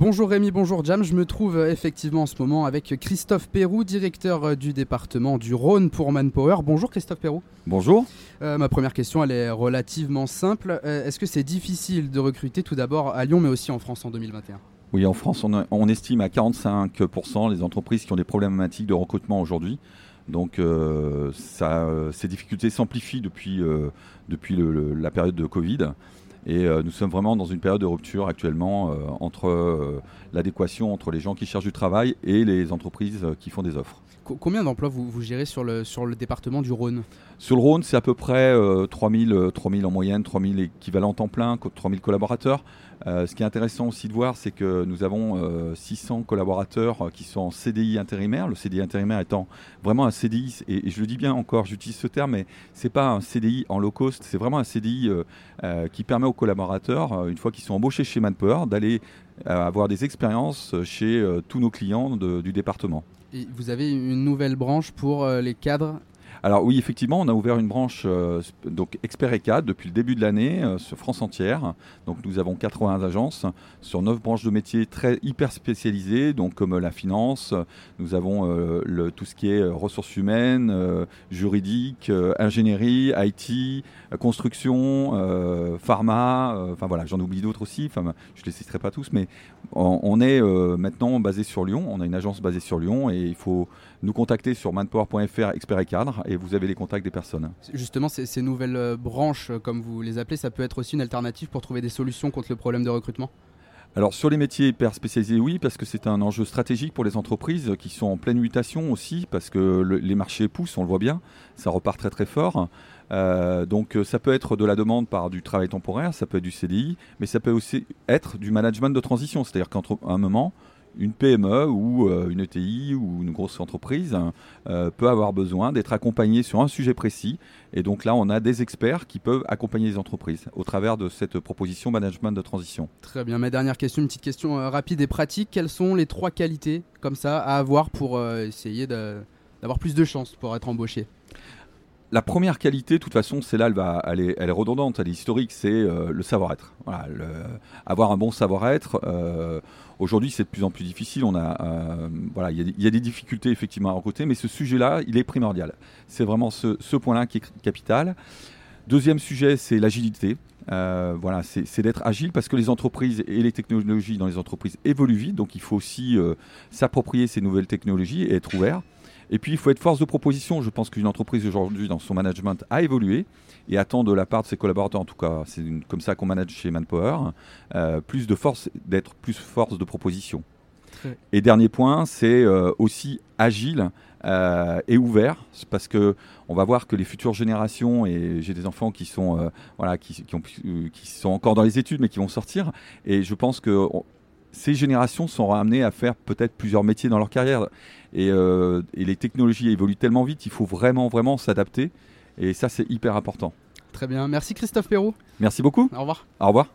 Bonjour Rémi, bonjour Jam. Je me trouve euh, effectivement en ce moment avec Christophe Perrou, directeur euh, du département du Rhône pour Manpower. Bonjour Christophe Perrou. Bonjour. Euh, ma première question, elle est relativement simple. Est-ce que c'est difficile de recruter tout d'abord à Lyon, mais aussi en France en 2021 Oui, en France, on, estime à 45% les entreprises qui ont des problématiques de recrutement aujourd'hui. Donc ces difficultés s'amplifient depuis, depuis la période de Covid. Et euh, nous sommes vraiment dans une période de rupture actuellement euh, entre euh, l'adéquation entre les gens qui cherchent du travail et les entreprises qui font des offres. Combien d'emplois vous, vous, gérez sur le, sur le département du Rhône? Sur le Rhône, c'est à peu près 3000, 3000 en moyenne, 3000 équivalents temps plein, 3000 collaborateurs. Ce qui est intéressant aussi de voir, c'est que nous avons 600 euh, collaborateurs qui sont en CDI intérimaire. Le CDI intérimaire étant vraiment un CDI, et, je le dis bien encore, j'utilise ce terme, mais ce n'est pas un CDI en low cost, c'est vraiment un CDI qui permet collaborateurs, une fois qu'ils sont embauchés chez Manpower, d'aller avoir des expériences chez tous nos clients du département. Et vous avez une nouvelle branche pour les cadres alors oui, effectivement, on a ouvert une branche euh, donc expert ECAD depuis le début de l'année euh, sur France entière. Donc nous avons 80 agences sur 9 branches de métiers très hyper spécialisées, donc comme la finance, nous avons euh, tout ce qui est ressources humaines, juridique, ingénierie, IT, construction, pharma, enfin voilà, j'en oublie d'autres aussi, enfin je ne les citerai pas tous, mais on, on est maintenant basé sur Lyon, on a une agence basée sur Lyon et il faut nous contacter sur manpower.fr expert et et vous avez les contacts des personnes. Justement, ces, nouvelles euh, branches, euh, comme vous les appelez, ça peut être aussi une alternative pour trouver des solutions contre le problème de recrutement? Alors sur les métiers hyper spécialisés, oui, parce que c'est un enjeu stratégique pour les entreprises qui sont en pleine mutation aussi, parce que les marchés poussent, on le voit bien, ça repart très très fort. Euh, donc ça peut être de la demande par du travail temporaire, ça peut être du CDI, mais ça peut aussi être du management de transition, c'est-à-dire qu'à un moment, une PME ou euh, une ETI ou une grosse entreprise euh, peut avoir besoin d'être accompagnée sur un sujet précis. Et donc là, on a des experts qui peuvent accompagner les entreprises au travers de cette proposition management de transition. Très bien. Ma dernière question, une petite question euh, rapide et pratique. Quelles sont les trois qualités comme ça à avoir pour essayer d'avoir plus de chances pour être embauché? La première qualité, de toute façon, c'est là, elle, est, redondante, elle est historique, c'est euh, le savoir-être. Avoir un bon savoir-être. Euh, aujourd'hui, c'est de plus en plus difficile. Euh, il y, a des difficultés effectivement à recruter, mais ce sujet-là, il est primordial. C'est vraiment ce, ce point-là qui est capital. Deuxième sujet, c'est l'agilité. voilà, c'est d'être agile parce que les entreprises et les technologies dans les entreprises évoluent vite, donc il faut aussi s'approprier ces nouvelles technologies et être ouvert. Et puis, il faut être force de proposition. Je pense qu'une entreprise aujourd'hui, dans son management, a évolué et attend de la part de ses collaborateurs, en tout cas, c'est comme ça qu'on manage chez Manpower, euh, plus de force, d'être plus force de proposition. Et dernier point, c'est euh, aussi agile euh, et ouvert, parce que on va voir que les futures générations, et j'ai des enfants qui sont, voilà, qui, qui, sont encore dans les études, mais qui vont sortir, et je pense que ces générations sont ramenées à faire peut-être plusieurs métiers dans leur carrière. Euh, et, les technologies évoluent tellement vite, il faut vraiment, vraiment s'adapter. Et ça, c'est hyper important. Très bien. Merci Christophe Perrault. Merci beaucoup. Au revoir. Au revoir.